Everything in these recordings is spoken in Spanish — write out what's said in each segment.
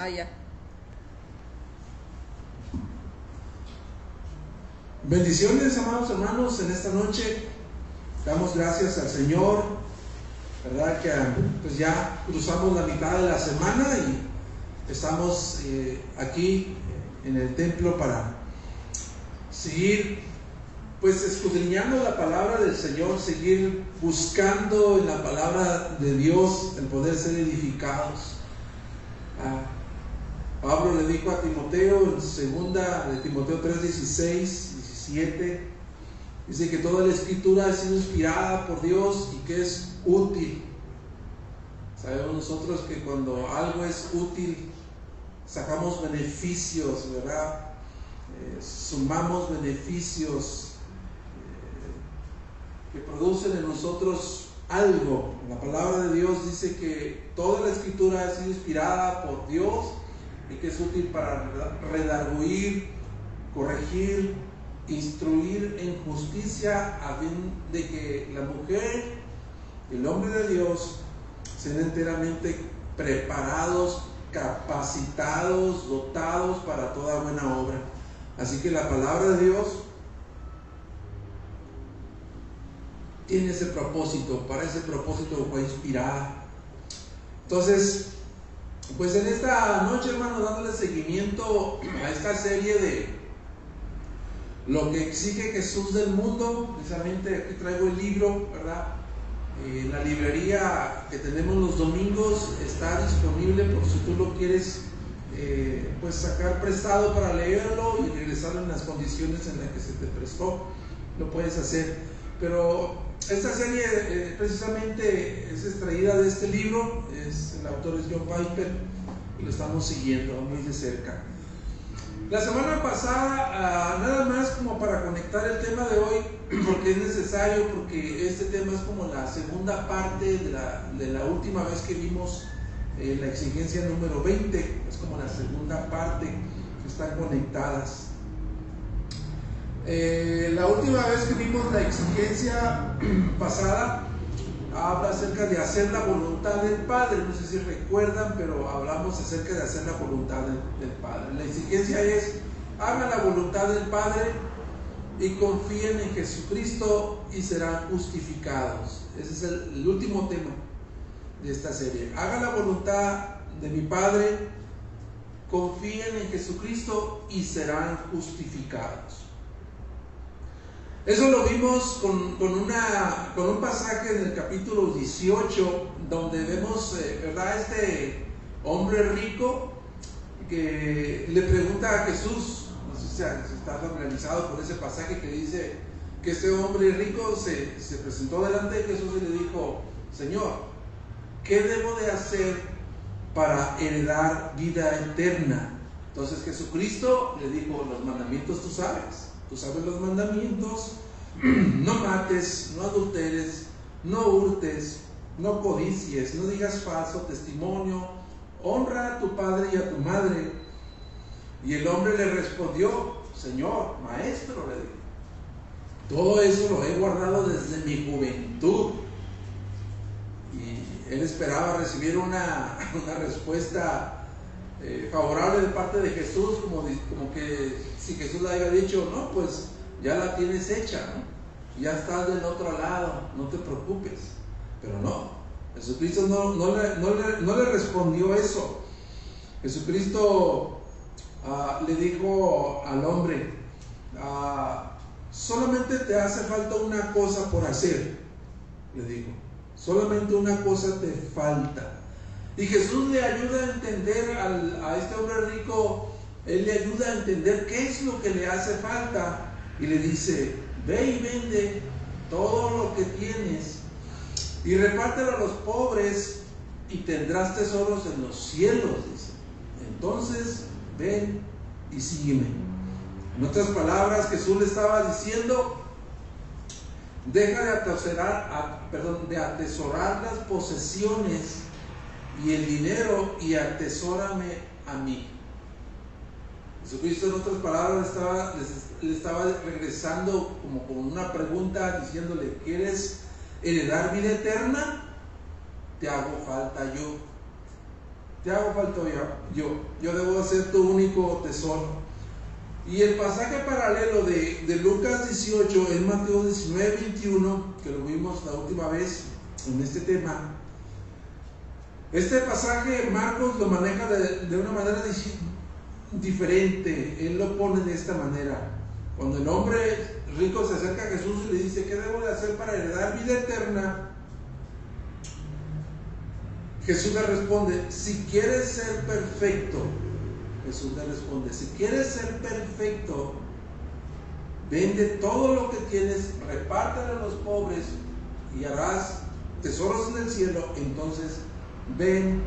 Ah. Bendiciones, amados hermanos, en esta noche. Damos gracias al Señor, ¿verdad? Que pues ya cruzamos la mitad de la semana y estamos eh, aquí en el templo para seguir pues escudriñando la palabra del Señor, seguir buscando en la palabra de Dios el poder ser edificados. Ah, Pablo le dijo a Timoteo en segunda de Timoteo 3, 16, 17, dice que toda la escritura ha sido inspirada por Dios y que es útil. Sabemos nosotros que cuando algo es útil, sacamos beneficios, ¿verdad? Eh, sumamos beneficios que producen en nosotros algo. La palabra de Dios dice que toda la escritura ha sido inspirada por Dios y que es útil para redarguir, corregir, instruir en justicia a fin de que la mujer el hombre de Dios sean enteramente preparados, capacitados, dotados para toda buena obra. Así que la palabra de Dios tiene ese propósito, para ese propósito fue inspirada. Entonces, pues en esta noche, hermano, dándole seguimiento a esta serie de lo que exige Jesús del mundo, precisamente aquí traigo el libro, ¿verdad? En la librería que tenemos los domingos está disponible por si tú lo quieres eh, pues sacar prestado para leerlo y regresarlo en las condiciones en las que se te prestó, lo puedes hacer. Pero esta serie eh, precisamente es extraída de este libro, es, el autor es John Piper y lo estamos siguiendo muy de cerca. La semana pasada, ah, nada más como para conectar el tema de hoy, porque es necesario, porque este tema es como la segunda parte de la, de la última vez que vimos eh, la exigencia número 20, es como la segunda parte que están conectadas. Eh, la última vez que vimos la exigencia pasada habla acerca de hacer la voluntad del Padre. No sé si recuerdan, pero hablamos acerca de hacer la voluntad del, Padre. La exigencia es, hagan la voluntad del Padre y confíen en Jesucristo y serán justificados. Ese es el, último tema de esta serie. Hagan la voluntad de mi Padre, confíen en Jesucristo y serán justificados. Eso lo vimos con, un pasaje en el capítulo 18, donde vemos, eh, ¿verdad? Este hombre rico que le pregunta a Jesús, no sé si está familiarizado con ese pasaje que dice que este hombre rico se, se presentó delante de Jesús y le dijo, Señor, ¿qué debo de hacer para heredar vida eterna? Entonces Jesucristo le dijo, los mandamientos tú sabes. Tú sabes los mandamientos, no mates, no adulteres, no hurtes, no codicies, no digas falso testimonio, honra a tu padre y a tu madre. Y el hombre le respondió, Señor, maestro, le dijo, todo eso lo he guardado desde mi juventud. Y él esperaba recibir una, respuesta eh, favorable de parte de Jesús, como, como que si Jesús le haya dicho, no, pues ya la tienes hecha, ¿no? ya estás del otro lado, no te preocupes. Pero no, Jesucristo no, no, le, respondió eso. Jesucristo ah, le dijo al hombre, ah, solamente te hace falta una cosa por hacer, le dijo, solamente una cosa te falta. Y Jesús le ayuda a entender a este hombre rico él le ayuda a entender qué es lo que le hace falta y le dice, ve y vende todo lo que tienes y repártelo a los pobres y tendrás tesoros en los cielos, dice. Entonces, ven y sígueme. En otras palabras, Jesús le estaba diciendo, deja de atesorar, perdón, de atesorar las posesiones y el dinero y atesórame a mí. Jesucristo en otras palabras estaba, le estaba regresando como con una pregunta diciéndole, ¿quieres heredar vida eterna? Te hago falta yo. te hago falta yo, yo, debo ser tu único tesoro. Y el pasaje paralelo de, de Lucas 18 es Mateo 19, 21, que lo vimos la última vez en este tema. Este pasaje Marcos lo maneja de, de una manera diferente. Él lo pone de esta manera. Cuando el hombre rico se acerca a Jesús y le dice, ¿qué debo de hacer para heredar vida eterna? Jesús le responde, si quieres ser perfecto, Jesús le responde, si quieres ser perfecto, vende todo lo que tienes, repártelo a los pobres y harás tesoros en el cielo, entonces ven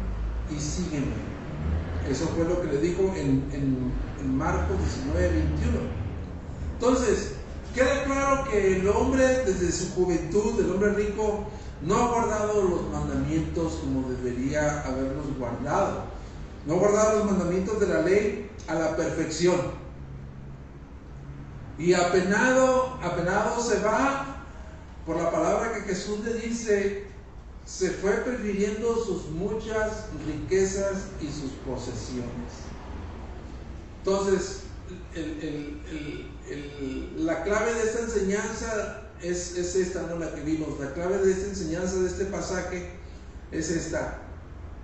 y sígueme. Eso fue lo que le dijo en, Marcos 19, 21. Entonces, queda claro que el hombre desde su juventud, el hombre rico, no ha guardado los mandamientos como debería haberlos guardado. No ha guardado los mandamientos de la ley a la perfección. Y apenado, apenado se va por la palabra que Jesús le dice, se fue prefiriendo sus muchas riquezas y sus posesiones. Entonces, la clave de esta enseñanza es, esta, no la que vimos. La clave de esta enseñanza, de este pasaje, es esta.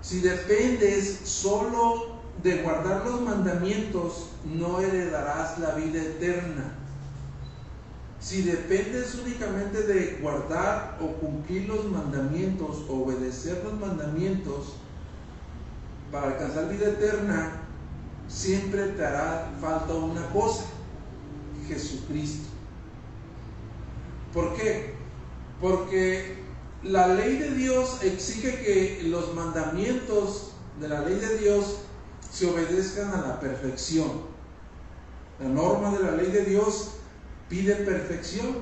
Si dependes solo de guardar los mandamientos, no heredarás la vida eterna. Si dependes únicamente de guardar o cumplir los mandamientos, obedecer los mandamientos, para alcanzar vida eterna, siempre te hará falta una cosa, Jesucristo. ¿Por qué? Porque la ley de Dios exige que los mandamientos de la ley de Dios se obedezcan a la perfección. La norma de la ley de Dios pide perfección.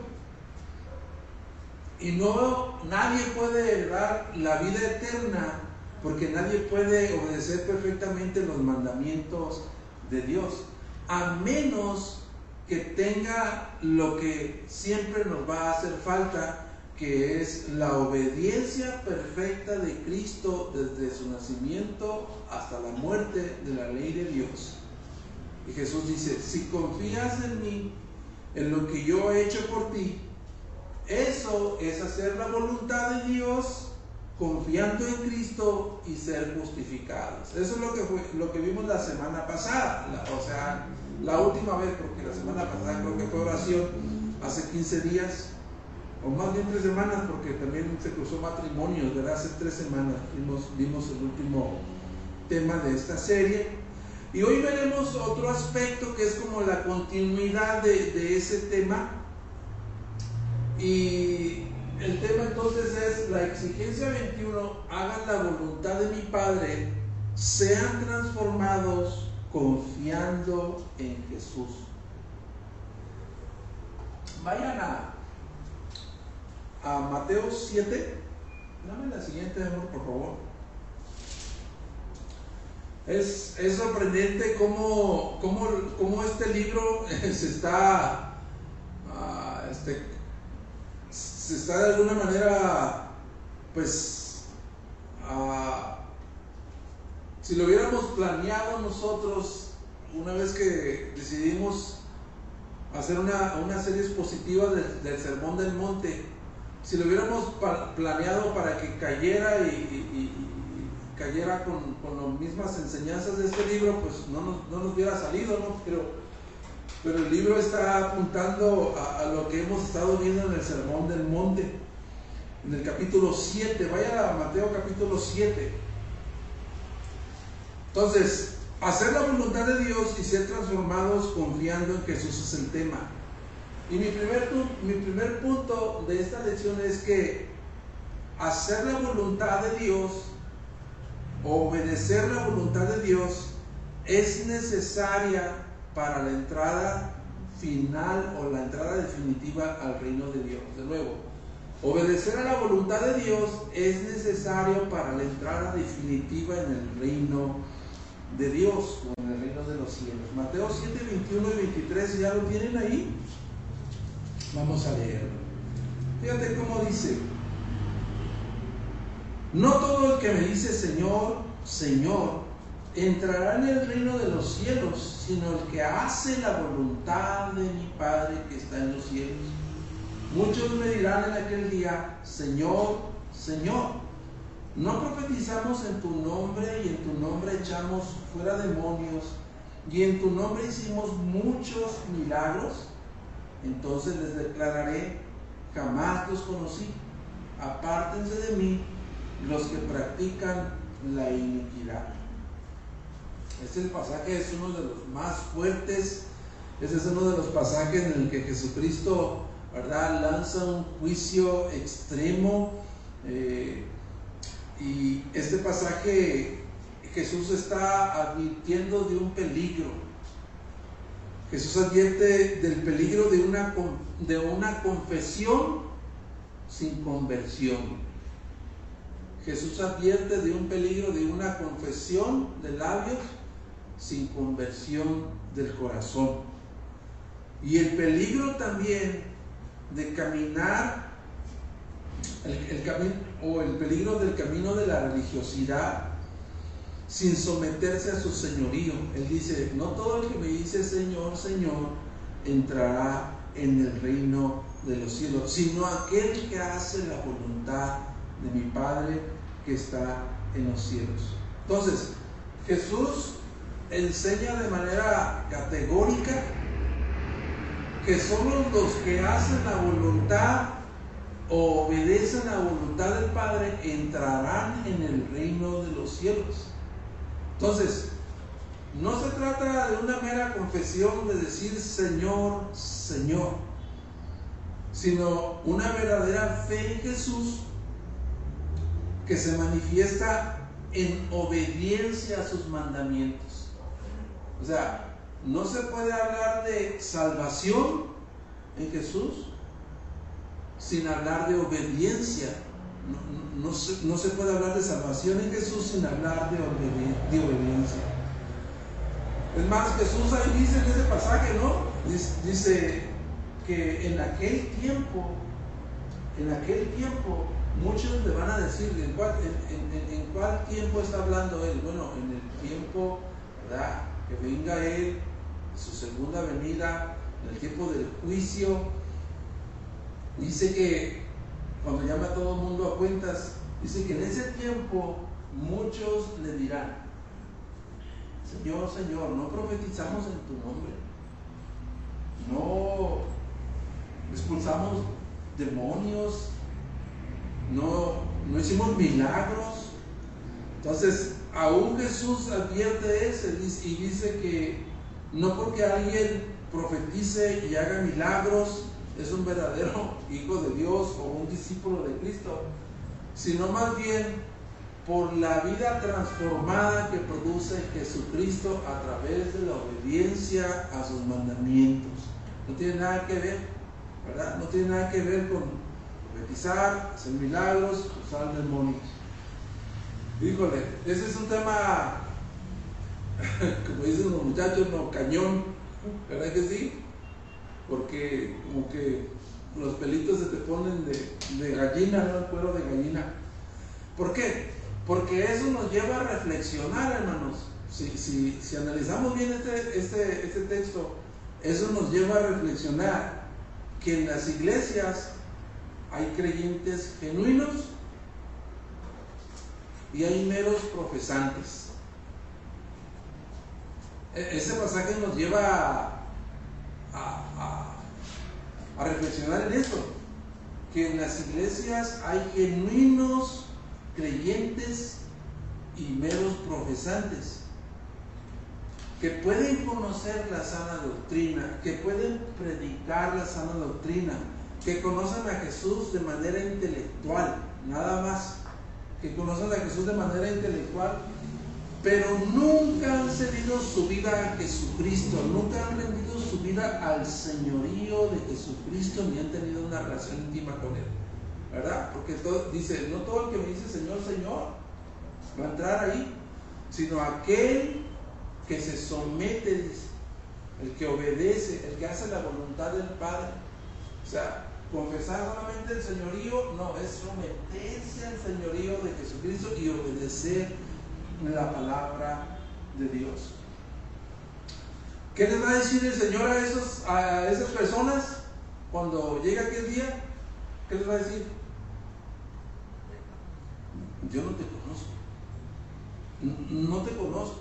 Y no, nadie puede dar la vida eterna porque nadie puede obedecer perfectamente los mandamientos de Dios, a menos que tenga lo que siempre nos va a hacer falta, que es la obediencia perfecta de Cristo desde su nacimiento hasta la muerte de la ley de Dios. Y Jesús dice, si confías en mí, en lo que yo he hecho por ti, eso es hacer la voluntad de Dios confiando en Cristo y ser justificados. Eso es lo que, fue, lo que vimos la semana pasada, o sea, la última vez, porque la semana pasada creo que fue oración, hace 15 días, o más bien tres semanas, porque también se cruzó matrimonios, ¿verdad? Hace tres semanas vimos el último tema de esta serie. Y hoy veremos otro aspecto que es como la continuidad de, ese tema. Y el tema entonces es la exigencia 21, hagan la voluntad de mi Padre, sean transformados confiando en Jesús. Vayan a, a Mateo 7. Dame la siguiente, amor, por favor. Es, es sorprendente cómo, cómo, cómo, este libro se está uh, este, se está de alguna manera, pues, uh, si lo hubiéramos planeado nosotros, una vez que decidimos hacer una, una serie expositiva del, Sermón del Monte, si lo hubiéramos planeado para que cayera y, cayera con, con, las mismas enseñanzas de este libro, pues no nos, no nos hubiera salido, ¿no? Pero pero el libro está apuntando a, lo que hemos estado viendo en el Sermón del Monte, en el capítulo 7. Vaya a Mateo capítulo 7. Entonces, hacer la voluntad de Dios y ser transformados confiando en Jesús es el tema. Y mi primer, mi primer punto de esta lección es que hacer la voluntad de Dios, obedecer la voluntad de Dios, es necesaria para la entrada final o la entrada definitiva al reino de Dios. De nuevo, obedecer a la voluntad de Dios es necesario para la entrada definitiva en el reino de Dios o en el reino de los cielos. Mateo 7, 21 y 23, ¿ya lo tienen ahí? Vamos a leerlo. Fíjate cómo dice. No todo el que me dice Señor, Señor, entrará en el reino de los cielos, sino el que hace la voluntad de mi Padre que está en los cielos. Muchos me dirán en aquel día, Señor, Señor, ¿no profetizamos en tu nombre y en tu nombre echamos fuera demonios y en tu nombre hicimos muchos milagros? Entonces les declararé, jamás los conocí, apártense de mí los que practican la iniquidad. Este pasaje es uno de los más fuertes, ese es uno de los pasajes en el que Jesucristo ¿verdad? lanza un juicio extremo. Eh, y este pasaje Jesús está advirtiendo de un peligro. Jesús advierte del peligro de una, de una confesión sin conversión. Jesús advierte de un peligro de una confesión de labios sin conversión del corazón. Y el peligro también de caminar, el, camino, o el peligro del camino de la religiosidad sin someterse a su señorío. Él dice, no todo el que me dice Señor, Señor, entrará en el reino de los cielos, sino aquel que hace la voluntad de mi Padre que está en los cielos. Entonces, Jesús enseña de manera categórica que solo los que hacen la voluntad o obedecen la voluntad del Padre entrarán en el reino de los cielos. Entonces, no se trata de una mera confesión de decir Señor, Señor, sino una verdadera fe en Jesús que se manifiesta en obediencia a sus mandamientos. O sea, no se puede hablar de salvación en Jesús sin hablar de obediencia. No, se, puede hablar de salvación en Jesús sin hablar de, obediencia. Es más, Jesús ahí dice en ese pasaje, ¿no? Dice que en aquel tiempo, en aquel tiempo, muchos le van a decir, ¿en cuál, en cuál tiempo está hablando él? Bueno, en el tiempo. Que venga él su segunda venida, en el tiempo del juicio. Dice que cuando llama a todo el mundo a cuentas, dice que en ese tiempo muchos le dirán, Señor, Señor, no profetizamos en tu nombre, no expulsamos demonios, no, no hicimos milagros. Entonces, aún Jesús advierte eso y dice que no porque alguien profetice y haga milagros es un verdadero hijo de Dios o un discípulo de Cristo, sino más bien por la vida transformada que produce Jesucristo a través de la obediencia a sus mandamientos. No tiene nada que ver, ¿verdad? No tiene nada que ver con profetizar, hacer milagros, usar demonios. Híjole, ese es un tema como dicen los muchachos, no, cañón, ¿verdad que sí? Porque como que los pelitos se te ponen de, gallina, ¿no? El cuero de gallina. ¿Por qué? Porque eso nos lleva a reflexionar, hermanos. Si, si, analizamos bien este, este, este texto, eso nos lleva a reflexionar que en las iglesias hay creyentes genuinos y hay meros profesantes. E-, ese pasaje nos lleva a, reflexionar en esto, que en las iglesias hay genuinos creyentes y meros profesantes que pueden conocer la sana doctrina, que pueden predicar la sana doctrina, que conocen a Jesús de manera intelectual, nada más, que conocen a Jesús de manera intelectual pero nunca han cedido su vida a Jesucristo, nunca han rendido su vida al señorío de Jesucristo, ni han tenido una relación íntima con Él. ¿Verdad? Porque dice, no todo el que me dice Señor, Señor, va a entrar ahí, sino aquel que se somete, el que obedece, el que hace la voluntad del Padre. O sea, confesar solamente el señorío, no, es someterse al señorío de Jesucristo y obedecer la palabra de Dios. ¿Qué les va a decir el Señor a, esos, a esas personas cuando llega aquel día? ¿Qué les va a decir? Yo no te conozco. No te conozco.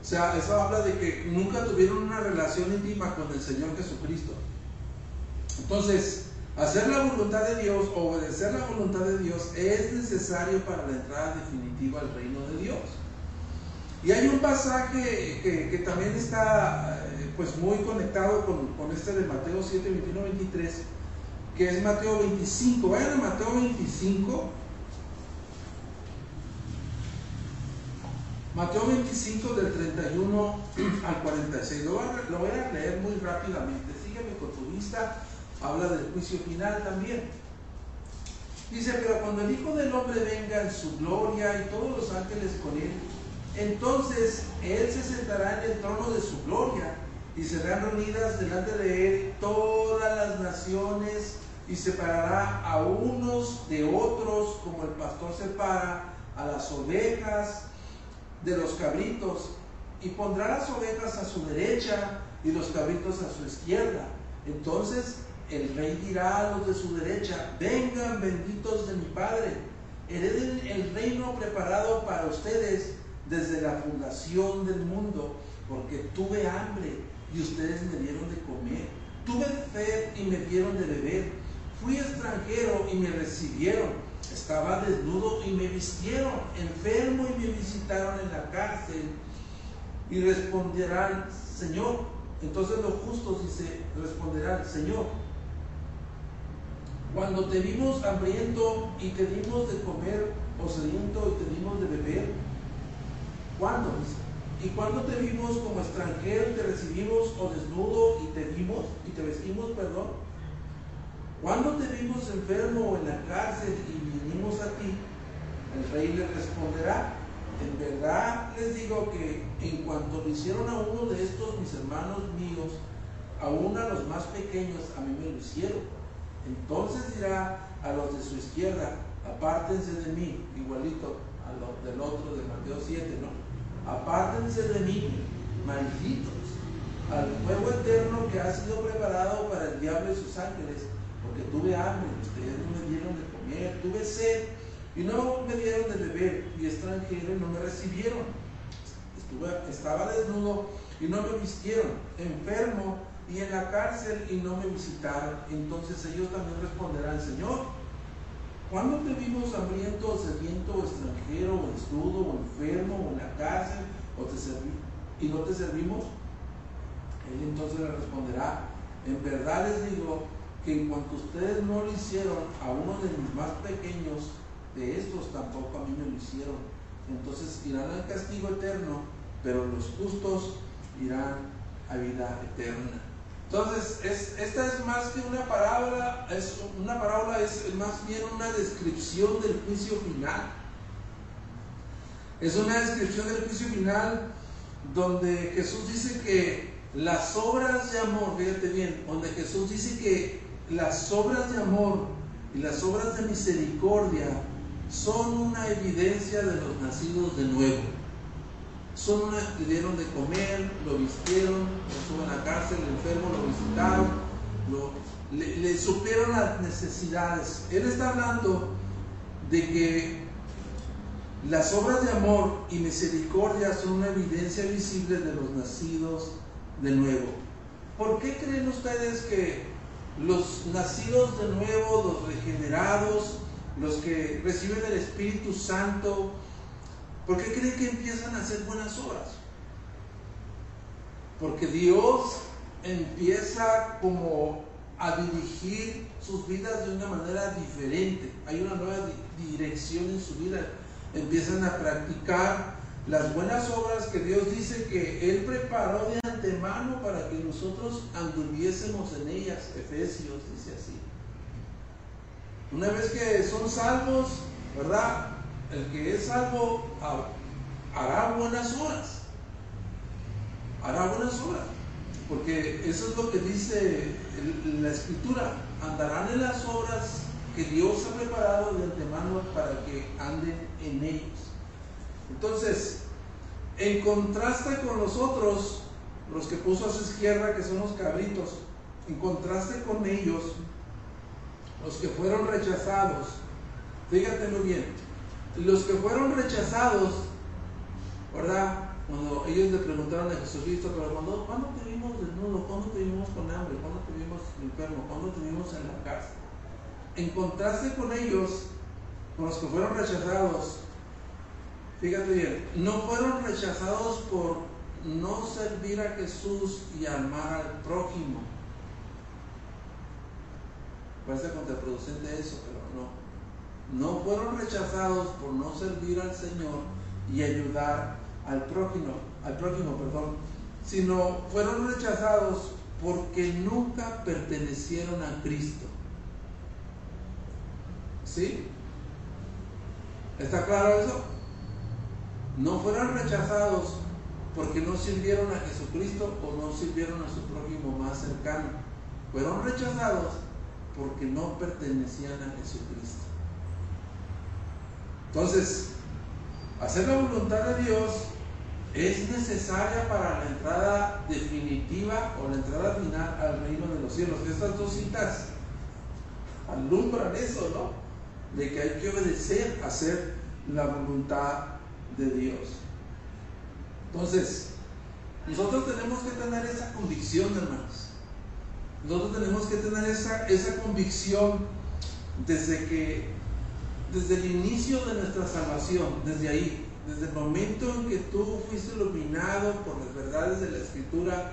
O sea, eso habla de que nunca tuvieron una relación íntima con el Señor Jesucristo. Entonces, hacer la voluntad de Dios, obedecer la voluntad de Dios es necesario para la entrada definitiva al reino de Dios. Y hay un pasaje que, también está eh, pues muy conectado con, este de Mateo 7, 21, 23, que es Mateo 25. Vayan a Mateo 25. Mateo 25 del 31 al 46. Lo voy, lo voy a leer muy rápidamente. Sígueme con tu vista. Habla del juicio final también. Dice, pero cuando el Hijo del Hombre venga en su gloria y todos los ángeles con él, entonces Él se sentará en el trono de su gloria y serán reunidas delante de Él todas las naciones y separará a unos de otros como el pastor separa a las ovejas de los cabritos y pondrá las ovejas a su derecha y los cabritos a su izquierda. Entonces el rey dirá a los de su derecha, vengan benditos de mi Padre, hereden el reino preparado para ustedes desde la fundación del mundo, porque tuve hambre y ustedes me dieron de comer, tuve sed y me dieron de beber, fui extranjero y me recibieron, estaba desnudo y me vistieron, enfermo y me visitaron en la cárcel, y responderán, Señor, entonces los justos dice, responderán, Señor, cuando te vimos hambriento y te dimos de comer, o sediento y te dimos de beber, ¿Cuándo? ¿Y cuándo te vimos como extranjero y te recibimos o desnudo y te vimos y te vestimos, perdón? ¿Cuándo te vimos enfermo o en la cárcel y vinimos a ti? El rey le responderá, en verdad les digo que en cuanto lo hicieron a uno de estos mis hermanos míos, aún a los más pequeños, a mí me lo hicieron. Entonces dirá a los de su izquierda, apártense de mí, igualito a lo del otro de Mateo 7, ¿no? apártense de mí, malditos, al fuego eterno que ha sido preparado para el diablo y sus ángeles, porque tuve hambre, ustedes no me dieron de comer, tuve sed y no me dieron de beber, y extranjero no me recibieron. Estuve, estaba desnudo y no me vistieron, enfermo y en la cárcel y no me visitaron. Entonces ellos también responderán, Señor, ¿Cuándo te vimos hambriento, sediento, o extranjero, o desnudo, o enfermo, o en la cárcel, o te y no te servimos? Él entonces le responderá, en verdad les digo que en cuanto ustedes no lo hicieron a uno de mis más pequeños de estos, tampoco a mí me lo hicieron. Entonces irán al castigo eterno, pero los justos irán a vida eterna. Entonces, esta es más que una parábola, es una parábola es más bien una descripción del juicio final. Es una descripción del juicio final donde Jesús dice que las obras de amor, fíjate bien, donde Jesús dice que las obras de amor y las obras de misericordia son una evidencia de los nacidos de nuevo son le dieron de comer, lo vistieron, lo estuvo en la cárcel, el enfermo lo visitaron, le, le supieron las necesidades. Él está hablando de que las obras de amor y misericordia son una evidencia visible de los nacidos de nuevo. ¿Por qué creen ustedes que los nacidos de nuevo, los regenerados, los que reciben el Espíritu Santo, ¿Por qué creen que empiezan a hacer buenas obras? Porque Dios empieza como a dirigir sus vidas de una manera diferente. Hay una nueva dirección en su vida. Empiezan a practicar las buenas obras que Dios dice que Él preparó de antemano para que nosotros anduviésemos en ellas. Efesios dice así. Una vez que son salvos, ¿verdad? El que es salvo hará buenas obras. Hará buenas obras. Porque eso es lo que dice la escritura. Andarán en las obras que Dios ha preparado de antemano para que anden en ellos. Entonces, En contraste con los otros, los que puso a su izquierda, que son los cabritos, en contraste con ellos, los que fueron rechazados, fíjate muy bien, los que fueron rechazados, ¿verdad? Cuando ellos le preguntaron a Jesucristo, pero cuando, ¿cuándo te vimos desnudo? ¿Cuándo te vimos con hambre? ¿Cuándo te vimos enfermo? ¿Cuándo te vimos en la cárcel? En contraste con ellos, con los que fueron rechazados, fíjate bien, no fueron rechazados por no servir a Jesús y amar al prójimo. Parece contraproducente eso, pero no. No fueron rechazados por no servir al Señor y ayudar al prójimo, al prójimo, perdón, sino fueron rechazados porque nunca pertenecieron a Cristo. ¿Sí? ¿Está claro eso? No fueron rechazados porque no sirvieron a Jesucristo o no sirvieron a su prójimo más cercano. Fueron rechazados porque no pertenecían a Jesucristo. Entonces, hacer la voluntad de Dios es necesaria para la entrada definitiva o la entrada final al reino de los cielos. Estas dos citas alumbran eso, ¿no? De que hay que obedecer, hacer la voluntad de Dios. Entonces, nosotros tenemos que tener esa convicción, hermanos. Nosotros tenemos que tener esa, esa convicción desde que, desde el inicio de nuestra salvación, desde ahí, desde el momento en que tú fuiste iluminado por las verdades de la Escritura,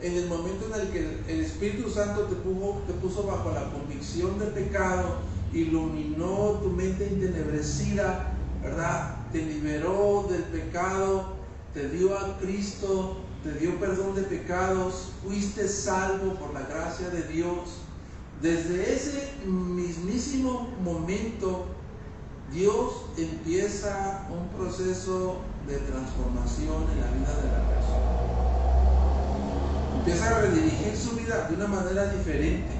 en el momento en el que el Espíritu Santo te puso, te puso bajo la convicción de pecado, iluminó tu mente entenebrecida, ¿verdad? Te liberó del pecado, te dio a Cristo, te dio perdón de pecados, fuiste salvo por la gracia de Dios. Desde ese mismísimo momento Dios empieza un proceso de transformación en la vida de la persona. Empieza a redirigir su vida de una manera diferente.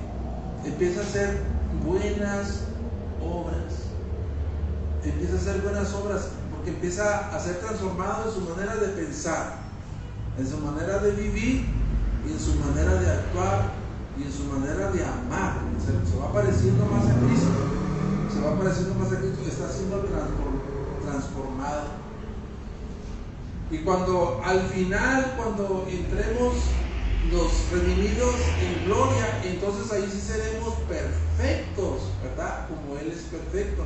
Empieza a hacer buenas obras. Empieza a hacer buenas obras porque empieza a ser transformado en su manera de pensar, en su manera de vivir y en su manera de actuar y en su manera de amar. Se, va pareciendo más a Cristo va pareciendo más Cristo, está siendo transformado. Y cuando al final, cuando entremos los redimidos en gloria, entonces ahí sí seremos perfectos, ¿verdad? Como Él es perfecto.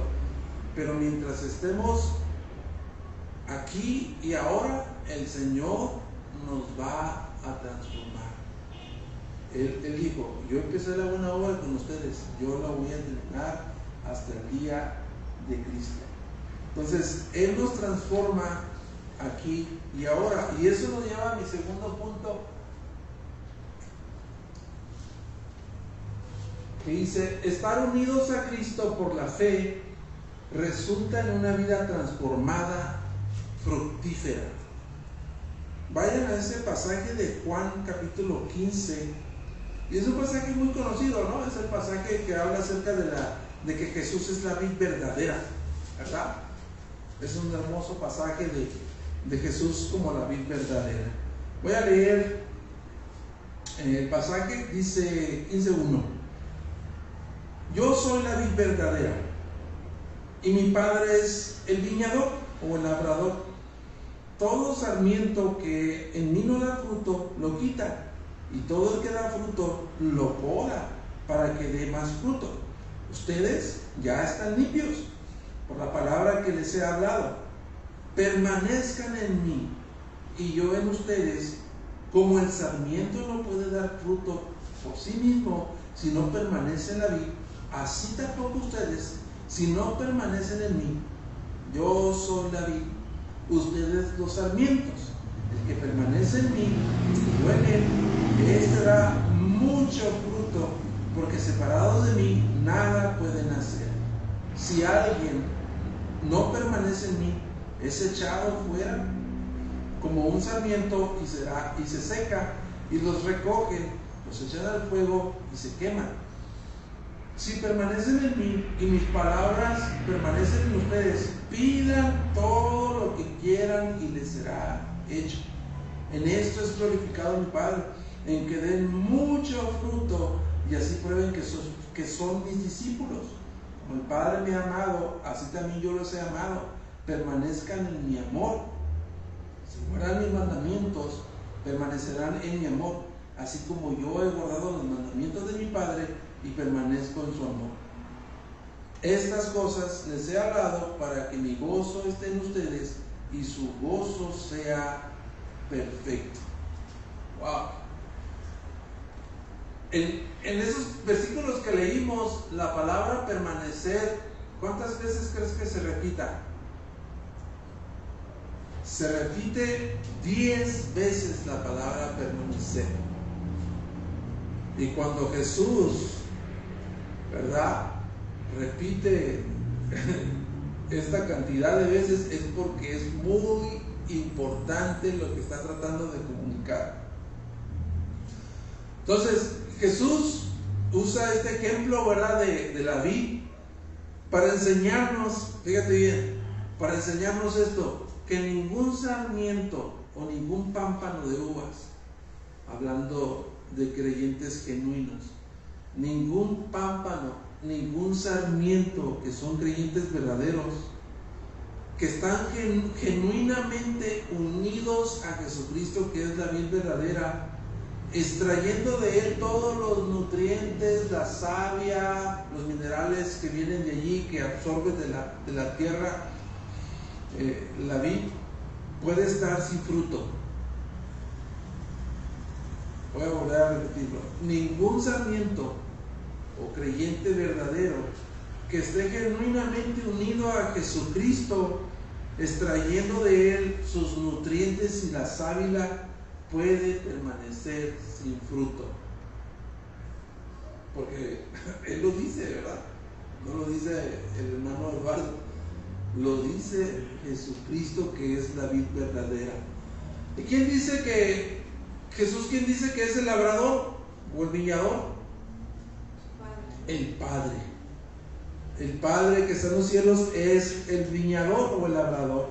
Pero mientras estemos aquí y ahora, el Señor nos va a transformar. Él, él dijo, yo empecé la buena obra con ustedes, yo la voy a terminar hasta el día de Cristo. Entonces, Él nos transforma aquí y ahora. Y eso nos lleva a mi segundo punto, que dice, estar unidos a Cristo por la fe resulta en una vida transformada, fructífera. Vayan a ese pasaje de Juan capítulo 15. Y es un pasaje muy conocido, ¿no? Es el pasaje que habla acerca de la de que Jesús es la vid verdadera, ¿verdad? Es un hermoso pasaje de, Jesús como la vid verdadera. Voy a leer eh, el pasaje, dice 15.1. Yo soy la vid verdadera y mi padre es el viñador o el labrador. Todo sarmiento que en mí no da fruto lo quita y todo el que da fruto lo poda para que dé más fruto ustedes ya están limpios por la palabra que les he hablado. Permanezcan en mí y yo en ustedes, como el sarmiento no puede dar fruto por sí mismo si no permanece en la vid, así tampoco ustedes, si no permanecen en mí. Yo soy la vid, ustedes los sarmientos. El que permanece en mí y yo en él, este da mucho fruto porque separados de mí nada pueden hacer. Si alguien no permanece en mí, es echado fuera como un sarmiento y, será, y se seca y los recogen, los echan al fuego y se queman. Si permanecen en mí y mis palabras permanecen en ustedes, pidan todo lo que quieran y les será hecho. En esto es glorificado mi Padre, en que den mucho fruto y así prueben que son, mis discípulos. Como el Padre me ha amado, así también yo los he amado. Permanezcan en mi amor. Si guardan mis mandamientos, permanecerán en mi amor, así como yo he guardado los mandamientos de mi Padre y permanezco en su amor. Estas cosas les he hablado para que mi gozo esté en ustedes y su gozo sea perfecto. Wow. En, esos versículos que leímos, la palabra permanecer, ¿cuántas veces crees que se repita? Se repite diez veces la palabra permanecer. Y cuando Jesús, ¿verdad? Repite esta cantidad de veces es porque es muy importante lo que está tratando de comunicar. Entonces, Jesús usa este ejemplo, ¿verdad?, de, de la vid para enseñarnos, fíjate bien, para enseñarnos esto, que ningún sarmiento o ningún pámpano de uvas, hablando de creyentes genuinos, ningún pámpano, ningún sarmiento que son creyentes verdaderos, que están genuinamente unidos a Jesucristo, que es la vida verdadera, extrayendo de él todos los nutrientes, la savia, los minerales que vienen de allí, que absorbe de la, de la tierra, eh, la vid puede estar sin fruto. Voy a volver a repetirlo. Ningún sarmiento o creyente verdadero que esté genuinamente unido a Jesucristo, extrayendo de él sus nutrientes y la sábila, puede permanecer sin fruto. Porque Él lo dice, ¿verdad? No lo dice el hermano Eduardo, lo dice Jesucristo que es la vid verdadera. ¿Y quién dice que Jesús, quién dice que es el labrador o el viñador? El Padre. El Padre que está en los cielos es el viñador o el labrador.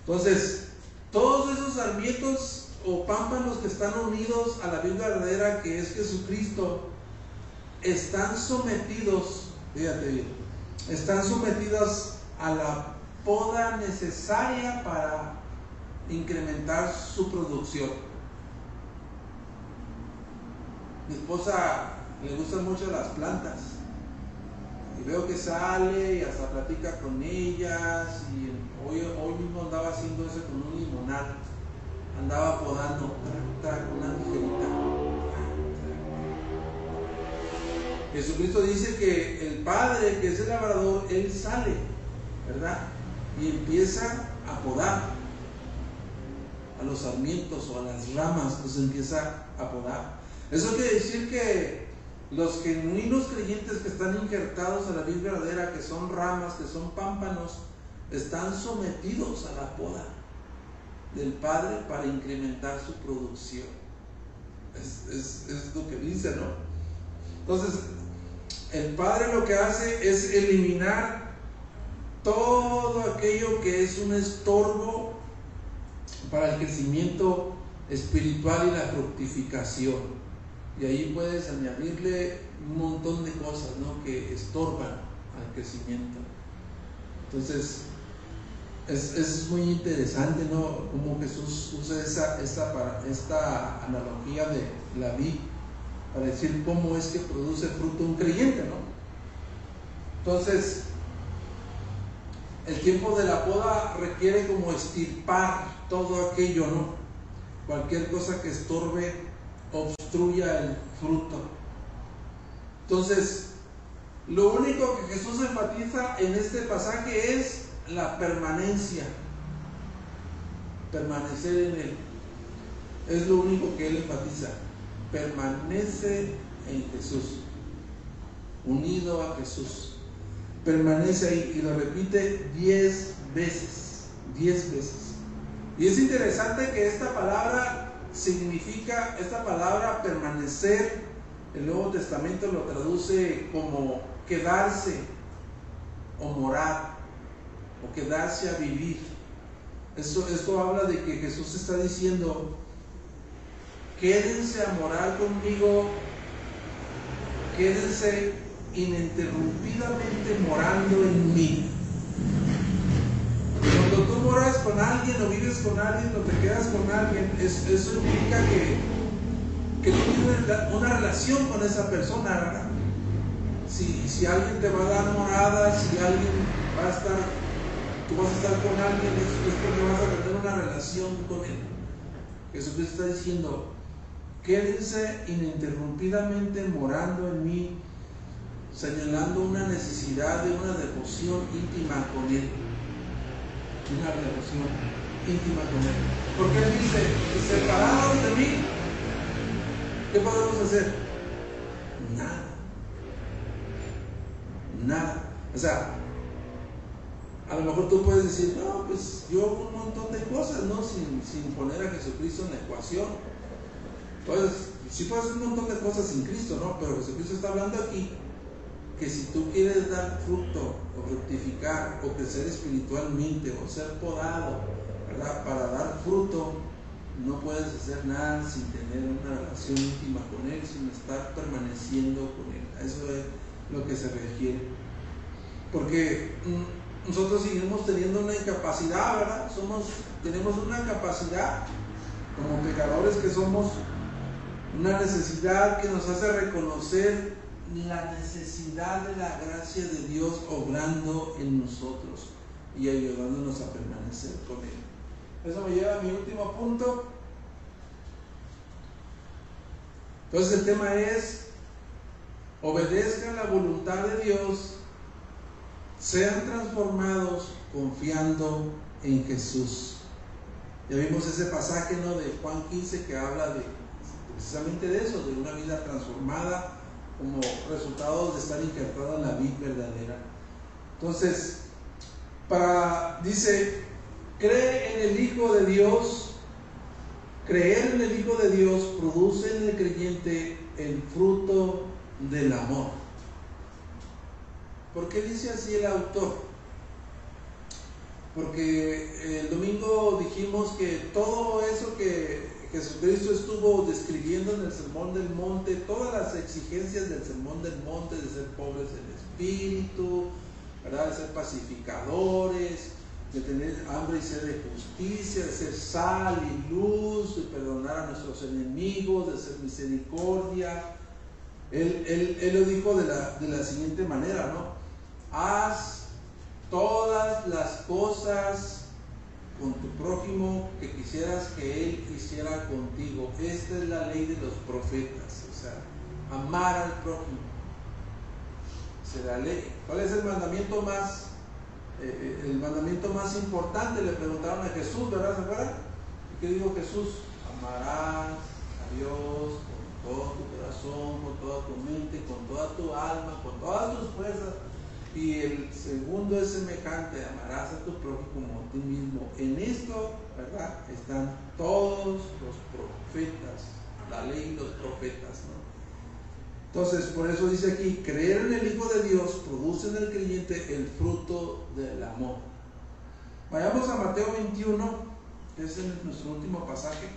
Entonces, todos esos sarmientos o pámpanos que están unidos a la vida verdadera que es Jesucristo, están sometidos, fíjate bien, están sometidos a la poda necesaria para incrementar su producción. Mi esposa le gustan mucho las plantas y veo que sale y hasta platica con ellas y hoy, hoy mismo andaba haciendo eso con un limonal andaba podando una tijerita. Jesucristo dice que el Padre, que es el labrador, Él sale, ¿verdad? Y empieza a podar a los sarmientos o a las ramas, los empieza a podar. Eso quiere decir que los genuinos creyentes que están injertados a la vida verdadera, que son ramas, que son pámpanos, están sometidos a la poda del Padre para incrementar su producción. Es, lo que dice, ¿no? Entonces, el Padre lo que hace es eliminar todo aquello que es un estorbo para el crecimiento espiritual y la fructificación. Y ahí puedes añadirle un montón de cosas ¿no? que estorban al crecimiento. Entonces, es, muy interesante, ¿no? Cómo Jesús usa esa, esta, esta analogía de la vid para decir cómo es que produce fruto un creyente, ¿no? Entonces, el tiempo de la poda requiere como estirpar todo aquello, ¿no? Cualquier cosa que estorbe, obstruya el fruto. Entonces, lo único que Jesús enfatiza en este pasaje es la permanencia, permanecer en Él. Es lo único que Él enfatiza. Permanece en Jesús, unido a Jesús. Permanece ahí y lo repite diez veces, diez veces. Y es interesante que esta palabra significa, esta palabra permanecer, el Nuevo Testamento lo traduce como quedarse o morar o quedarse a vivir. Esto, esto habla de que Jesús está diciendo, quédense a morar conmigo, quédense ininterrumpidamente morando en mí. Cuando tú moras con alguien o vives con alguien o te quedas con alguien, eso implica que, que tú tienes una relación con esa persona. Si, si alguien te va a dar morada, si alguien va a estar, tú vas a estar con alguien, es, porque vas a tener una relación con él. Jesucristo está diciendo, quédense ininterrumpidamente morando en mí, señalando una necesidad de una devoción íntima con Él. Una devoción íntima con Él. Porque Él dice, separados de mí, ¿qué podemos hacer? Nada. Nada. O sea, a lo mejor tú puedes decir, no, pues yo un montón de cosas, ¿no? Sin, sin poner a Jesucristo en la ecuación. Entonces, sí puedes hacer un montón de cosas sin Cristo, ¿no? Pero Jesucristo está hablando aquí que si tú quieres dar fruto o fructificar o crecer espiritualmente o ser podado, ¿verdad? Para dar fruto, no puedes hacer nada sin tener una relación íntima con Él, sin estar permaneciendo con Él. Eso es lo que se requiere. Porque mm, nosotros seguimos teniendo una incapacidad, ¿verdad? Somos, tenemos una capacidad como pecadores que somos, una necesidad que nos hace reconocer la necesidad de la gracia de Dios obrando en nosotros y ayudándonos a permanecer con Él. Eso me lleva a mi último punto. Entonces el tema es, obedezcan la voluntad de Dios, sean transformados confiando en Jesús. Ya vimos ese pasaje ¿no? de Juan 15 que habla precisamente de eso, de una vida transformada como resultado de estar injertado en la vida verdadera. Entonces, para, dice, cree en el Hijo de Dios, creer en el Hijo de Dios produce en el creyente el fruto del amor. ¿Por qué dice así el autor? Porque el domingo dijimos que todo eso que Jesucristo estuvo describiendo en el Sermón del Monte todas las exigencias del Sermón del Monte, de ser pobres en espíritu, ¿verdad? de ser pacificadores, de tener hambre y sed de justicia, de ser sal y luz, de perdonar a nuestros enemigos, de ser misericordia. Él, él, lo dijo de la, de la siguiente manera, ¿no? Haz todas las cosas con tu prójimo que quisieras que él hiciera contigo. Esta es la ley de los profetas, o sea, amar al prójimo. ¿Cuál es el mandamiento más, eh, eh, el mandamiento más importante? Le preguntaron a Jesús, ¿verdad? ¿Se acuerdan? ¿Y qué dijo Jesús? Amarás a Dios con todo tu corazón, con toda tu mente, con toda tu alma, con todas tus fuerzas y el segundo es semejante, amarás a tu prójimo como a ti mismo. En esto, ¿verdad? Están todos los profetas, la ley y los profetas, ¿no? Entonces, por eso dice aquí, creer en el Hijo de Dios produce en el creyente el fruto del amor. Vayamos a Mateo 21, que es nuestro último pasaje.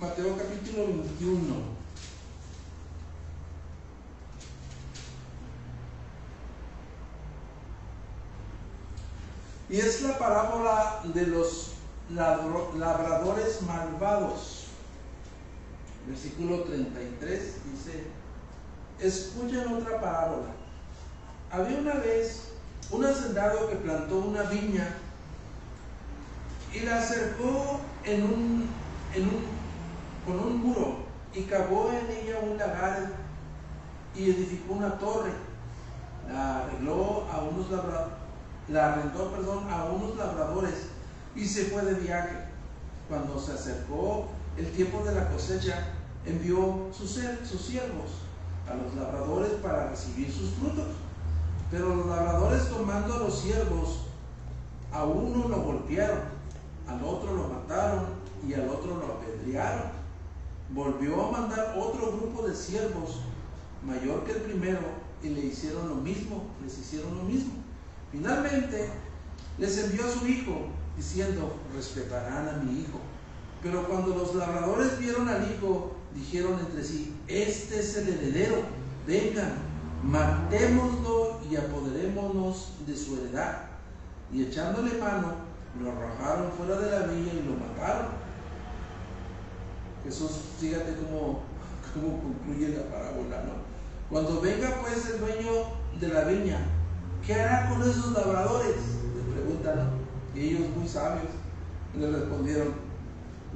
Mateo capítulo 21. Y es la parábola de los labradores malvados. Versículo 33 dice, escuchen otra parábola. Había una vez un hacendado que plantó una viña y la acercó en un, en un con un muro y cavó en ella un lagar y edificó una torre. La arregló a unos labradores, la arrendó, perdón, a unos labradores y se fue de viaje. Cuando se acercó el tiempo de la cosecha, envió sus, sus siervos a los labradores para recibir sus frutos. Pero los labradores tomando a los siervos, a uno lo golpearon, al otro lo mataron y al otro lo apedrearon volvió a mandar otro grupo de siervos, mayor que el primero, y le hicieron lo mismo, les hicieron lo mismo. Finalmente, les envió a su hijo, diciendo, respetarán a mi hijo. Pero cuando los labradores vieron al hijo, dijeron entre sí, este es el heredero, vengan, matémoslo y apoderémonos de su heredad. Y echándole mano, lo arrojaron fuera de la villa y lo mataron. Jesús, fíjate cómo, cómo concluye la parábola, ¿no? Cuando venga pues el dueño de la viña, ¿qué hará con esos labradores? Le preguntan, y ellos muy sabios le respondieron,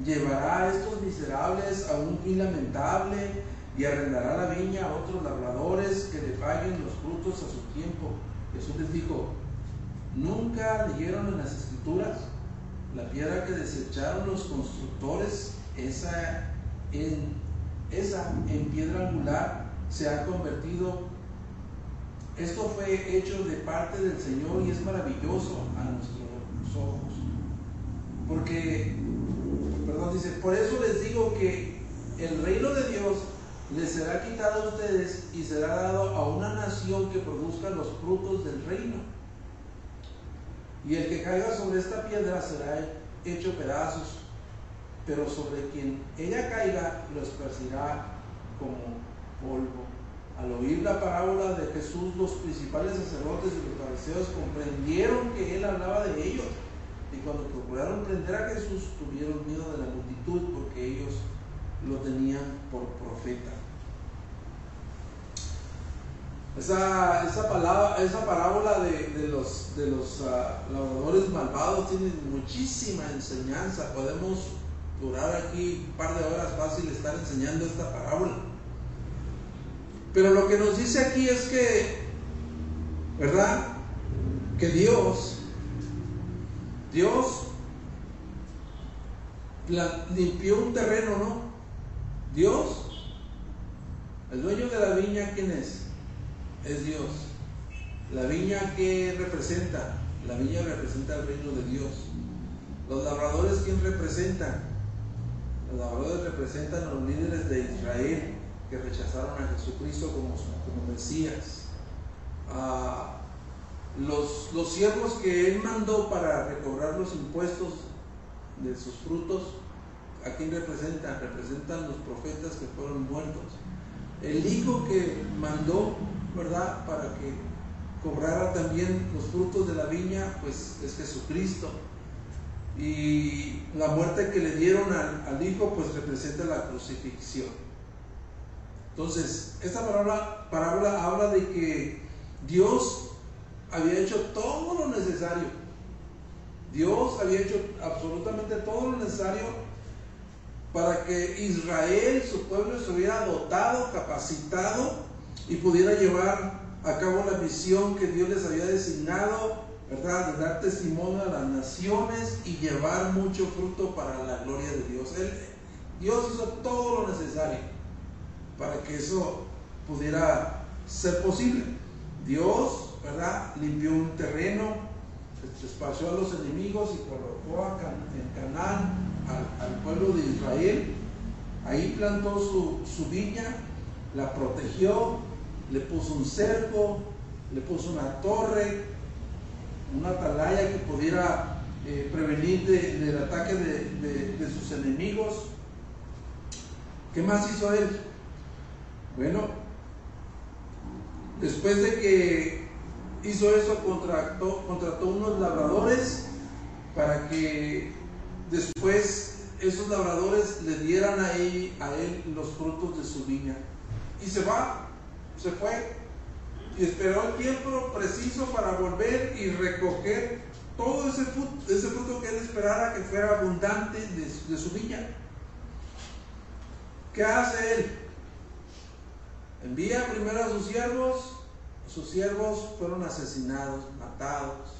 llevará a estos miserables a un fin lamentable y arrendará la viña a otros labradores que le paguen los frutos a su tiempo. Jesús les dijo, nunca leyeron en las escrituras la piedra que desecharon los constructores, esa en, esa en piedra angular se ha convertido. Esto fue hecho de parte del Señor y es maravilloso a nuestros ojos. Porque, perdón, dice, por eso les digo que el reino de Dios les será quitado a ustedes y será dado a una nación que produzca los frutos del reino. Y el que caiga sobre esta piedra será hecho pedazos, pero sobre quien ella caiga lo esparcirá como polvo. Al oír la parábola de Jesús, los principales sacerdotes y los fariseos comprendieron que él hablaba de ellos. Y cuando procuraron prender a Jesús, tuvieron miedo de la multitud porque ellos lo tenían por profeta. Esa, esa, palabra, esa parábola de, los, de los ah, labradores malvados tiene muchísima enseñanza. Podemos durar aquí un par de horas fácil estar enseñando esta parábola. Pero lo que nos dice aquí es que, ¿verdad? Que Dios, Dios limpió un terreno, ¿no? Dios, el dueño de la viña, ¿quién es? Es Dios. La viña que representa, la viña representa el reino de Dios. Los labradores, ¿quién representan? Los labradores representan a los líderes de Israel que rechazaron a Jesucristo como, como Mesías. a los, los siervos que él mandó para recobrar los impuestos de sus frutos, ¿a quién representan? Representan los profetas que fueron muertos. El hijo que mandó, ¿verdad? Para que cobrara también los frutos de la viña, pues es Jesucristo. Y la muerte que le dieron al, hijo, pues representa la crucifixión. Entonces, esta parábola, parábola habla de que Dios había hecho todo lo necesario. Dios había hecho absolutamente todo lo necesario para que Israel, su pueblo, se hubiera dotado, capacitado y pudiera llevar a cabo la misión que Dios les había designado, ¿verdad? De dar testimonio a las naciones y llevar mucho fruto para la gloria de Dios. Dios hizo todo lo necesario para que eso pudiera ser posible. Dios, ¿verdad? Limpió un terreno, esparció a los enemigos y colocó en Canaán al, pueblo de Israel. Ahí plantó su, viña, la protegió, le puso un cerco, le puso una torre, una atalaya que pudiera eh, prevenir del ataque de, de sus enemigos. ¿Qué más hizo él? Bueno, después de que hizo eso, contrató, contrató unos labradores para que después esos labradores le dieran a él, a él los frutos de su viña. Y se va, se fue y esperó el tiempo preciso para volver y recoger todo ese fruto, ese fruto que él esperara que fuera abundante de, de su viña. ¿Qué hace él? Envía primero a sus siervos, sus siervos fueron asesinados, matados,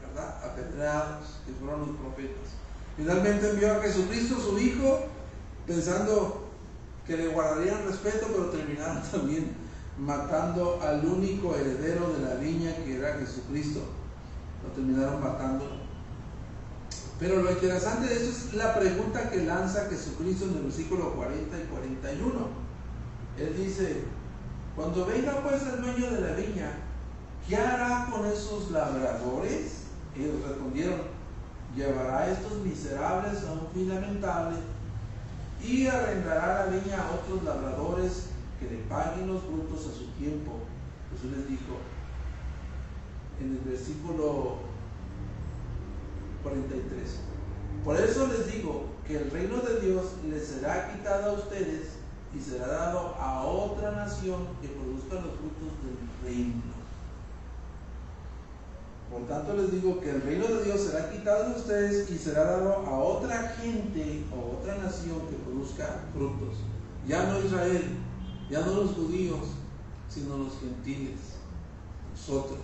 ¿verdad? Apedrados, que fueron los profetas. Finalmente envió a Jesucristo, su Hijo, pensando que le guardarían respeto, pero terminaron también matando al único heredero de la viña que era Jesucristo. Lo terminaron matando. Pero lo interesante de eso es la pregunta que lanza Jesucristo en el versículo 40 y 41. Él dice, Cuando venga pues el dueño de la viña, ¿qué hará con esos labradores? Ellos respondieron, llevará a estos miserables a un fin lamentable y arrendará la viña a otros labradores que le paguen los frutos a su tiempo. Jesús les dijo en el versículo 43. Por eso les digo que el reino de Dios les será quitado a ustedes y será dado a otra nación que produzca los frutos del reino. Por tanto les digo que el reino de Dios será quitado de ustedes y será dado a otra gente o otra nación que produzca frutos. Ya no Israel, ya no los judíos, sino los gentiles, nosotros,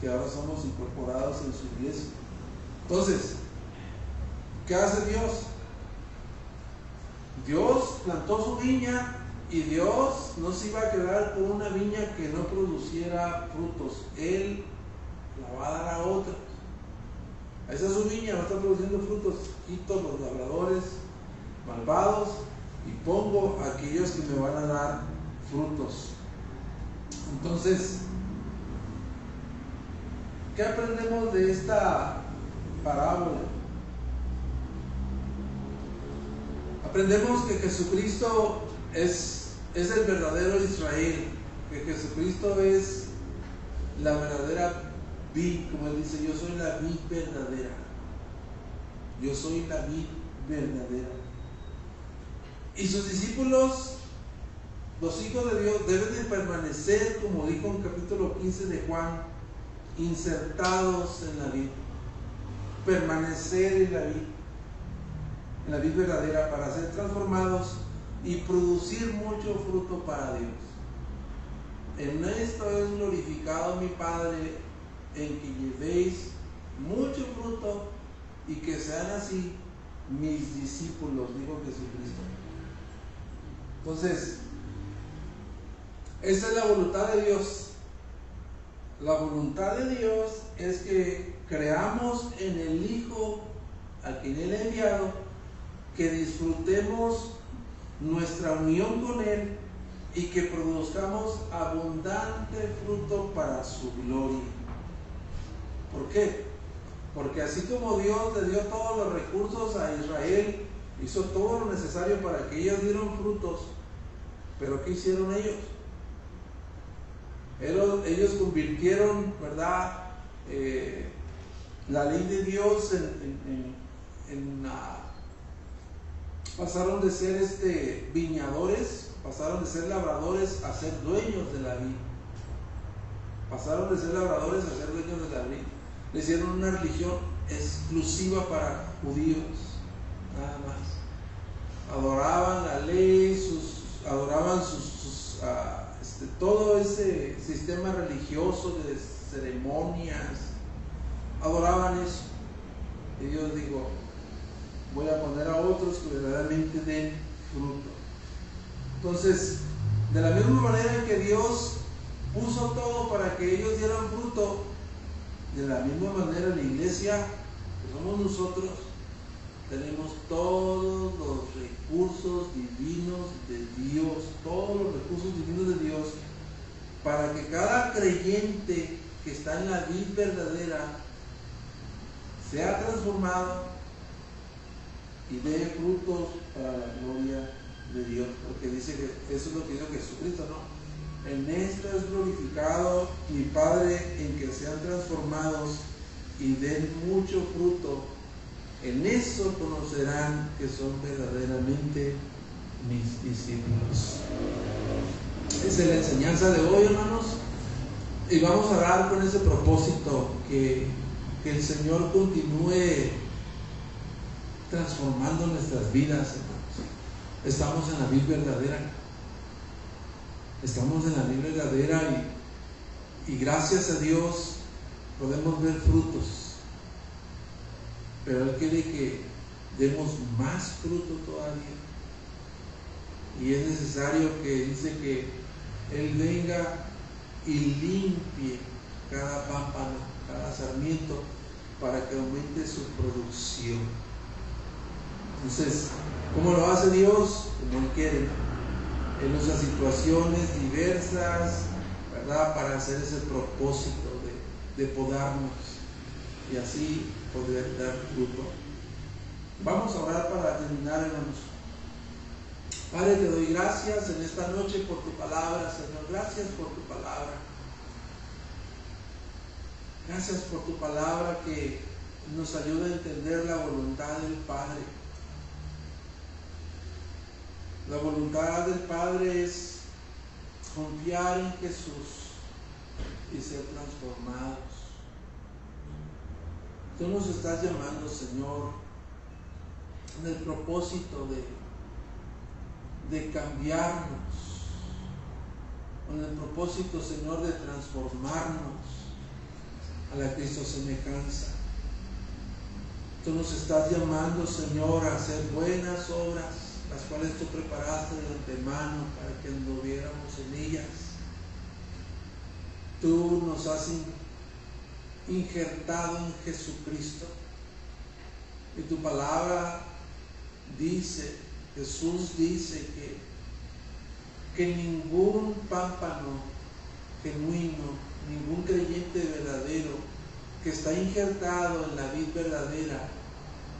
que ahora somos incorporados en su iglesia. Entonces, ¿qué hace Dios? Dios plantó su viña y Dios no se iba a quedar con una viña que no produciera frutos. Él la va a dar a otra. Esa es su viña, no está produciendo frutos. Quito los labradores malvados y pongo aquellos que me van a dar frutos. Entonces, ¿qué aprendemos de esta parábola? Aprendemos que Jesucristo es, es el verdadero Israel, que Jesucristo es la verdadera vid, como él dice, yo soy la vid verdadera. Yo soy la vid verdadera. Y sus discípulos, los hijos de Dios, deben de permanecer, como dijo en capítulo 15 de Juan, insertados en la vid. Permanecer en la vid, en la vid verdadera, para ser transformados y producir mucho fruto para Dios. En esto es glorificado mi Padre, en que llevéis mucho fruto y que sean así mis discípulos, dijo Jesucristo. Entonces, esa es la voluntad de Dios. La voluntad de Dios es que creamos en el Hijo a quien Él ha enviado, que disfrutemos nuestra unión con Él y que produzcamos abundante fruto para su gloria. ¿Por qué? Porque así como Dios le dio todos los recursos a Israel, hizo todo lo necesario para que ellos dieran frutos, pero ¿qué hicieron ellos? Ellos, convirtieron, ¿verdad? Eh, la ley de Dios en, pasaron de ser este, viñadores, pasaron de ser labradores a ser dueños de la vida. Pasaron de ser labradores a ser dueños de la vida. Le hicieron una religión exclusiva para judíos, nada más. Adoraban la ley, sus, adoraban sus, ah, este, todo ese sistema religioso de ceremonias, adoraban eso. Y Dios dijo, voy a poner a otros que verdaderamente den fruto. Entonces, de la misma manera que Dios puso todo para que ellos dieran fruto, de la misma manera la iglesia, que somos nosotros, tenemos todos los recursos divinos de Dios, todos los recursos divinos de Dios, para que cada creyente que está en la vida verdadera sea transformado y dé frutos para la gloria de Dios, porque dice que eso es lo que dijo Jesucristo, ¿no? En esto es glorificado mi Padre en que sean transformados y den mucho fruto. En eso conocerán que son verdaderamente mis discípulos. Esa es la enseñanza de hoy, hermanos. Y vamos a dar con ese propósito que, que el Señor continúe transformando nuestras vidas, hermanos. Estamos en la vida verdadera Estamos en la vida verdadera y, y gracias a Dios podemos ver frutos. Pero Él quiere que demos más fruto todavía. Y es necesario que dice que Él venga y limpie cada pámpano, cada sarmiento, para que aumente su producción. Entonces, ¿cómo lo hace Dios? Como Él quiere en nuestras situaciones diversas, ¿verdad? Para hacer ese propósito de podarnos y así poder dar fruto. Vamos a orar para terminar, hermanos. Padre, te doy gracias en esta noche por tu palabra, Señor. Gracias por tu palabra. Gracias por tu palabra que nos ayuda a entender la voluntad del Padre. La voluntad del Padre es confiar en Jesús y ser transformados. Tú nos estás llamando, Señor, en el propósito de, de cambiarnos, con el propósito, Señor, de transformarnos a la Cristo semejanza. Tú nos estás llamando, Señor, a hacer buenas obras las cuales tú preparaste de antemano para que anduviéramos en ellas. Tú nos has injertado en Jesucristo. Y tu palabra dice, Jesús dice que, que ningún pámpano genuino, ningún creyente verdadero que está injertado en la vida verdadera,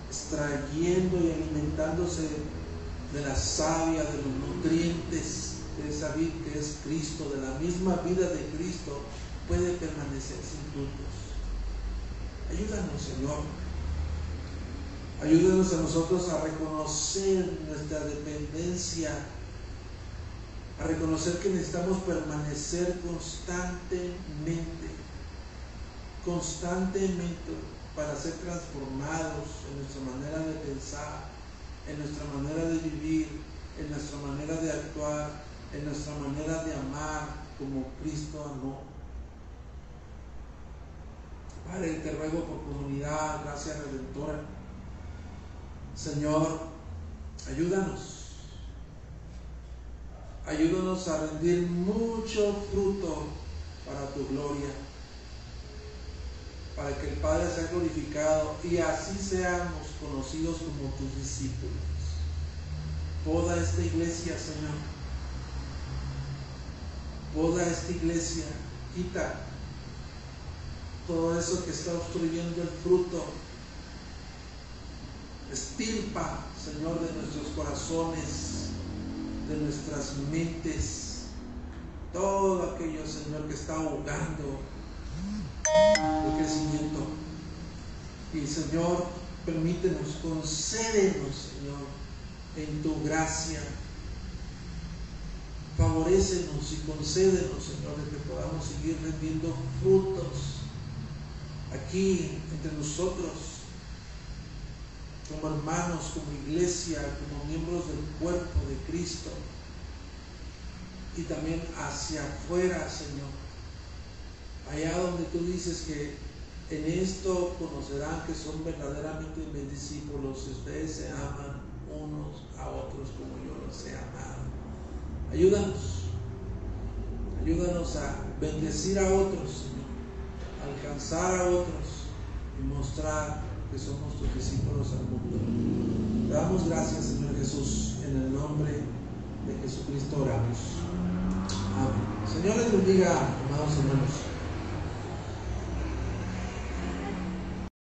extrayendo y alimentándose de la savia, de los nutrientes de esa vida que es Cristo, de la misma vida de Cristo, puede permanecer sin frutos. Ayúdanos, Señor. Ayúdanos a nosotros a reconocer nuestra dependencia, a reconocer que necesitamos permanecer constantemente, constantemente para ser transformados en nuestra manera de pensar, en nuestra manera de vivir, en nuestra manera de actuar, en nuestra manera de amar como Cristo amó. Padre, te ruego por comunidad, gracias redentora. Señor, ayúdanos. Ayúdanos a rendir mucho fruto para tu gloria para que el Padre sea glorificado y así seamos conocidos como tus discípulos. Toda esta iglesia, Señor, toda esta iglesia, quita todo eso que está obstruyendo el fruto. Estirpa, Señor, de nuestros corazones, de nuestras mentes, todo aquello, Señor, que está ahogando de crecimiento. Y Señor, permítenos, concédenos, Señor, en tu gracia. Favorecenos y concédenos, Señor, de que podamos seguir rendiendo frutos aquí entre nosotros, como hermanos, como iglesia, como miembros del cuerpo de Cristo y también hacia afuera, Señor allá donde tú dices que en esto conocerán que son verdaderamente mis discípulos si ustedes se aman unos a otros como yo los he amado. Ayúdanos, ayúdanos a bendecir a otros, alcanzar a otros y mostrar que somos tus discípulos al mundo. damos gracias, Señor Jesús, en el nombre de Jesucristo oramos. Amén. Señor les bendiga, amados hermanos.